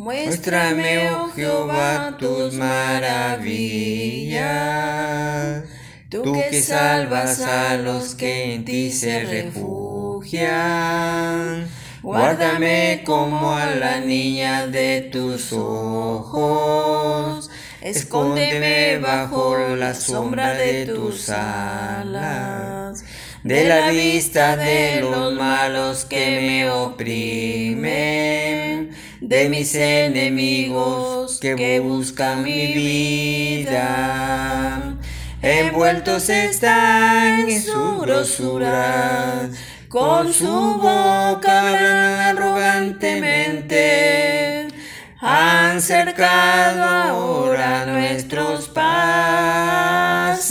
Muéstrame, oh Jehová, tus maravillas. Tú que salvas a los que en ti se refugian. Guárdame como a la niña de tus ojos. Escóndeme bajo la sombra de tus alas. De la vista de los malos que me oprimen de mis enemigos que buscan mi vida. Envueltos están en su grosura, con su boca arrogantemente. Han cercado ahora nuestros pasos.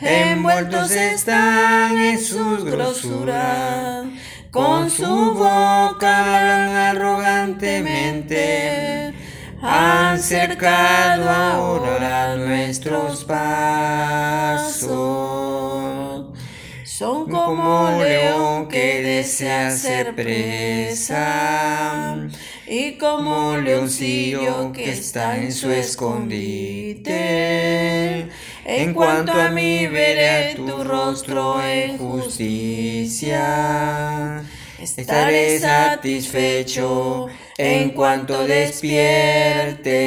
Envueltos están en sus grosuras con su boca arrogantemente, han cercado ahora nuestros pasos. Son como león que desea ser presa y como leoncillo que está en su escondite. En cuanto a mí veré tu rostro en justicia. Estaré satisfecho en cuanto despierte.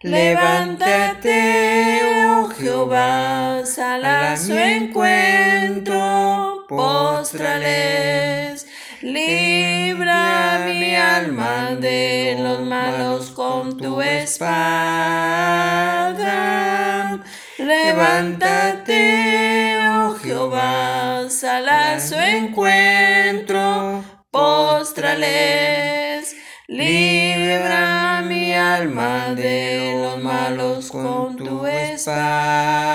Levántate, oh Jehová, sal a su encuentro, postrales. Libra mi alma de los malos con tu espada. Levántate, oh Jehová, sal su encuentro, postrales. Libra mi alma de los malos con tu espada.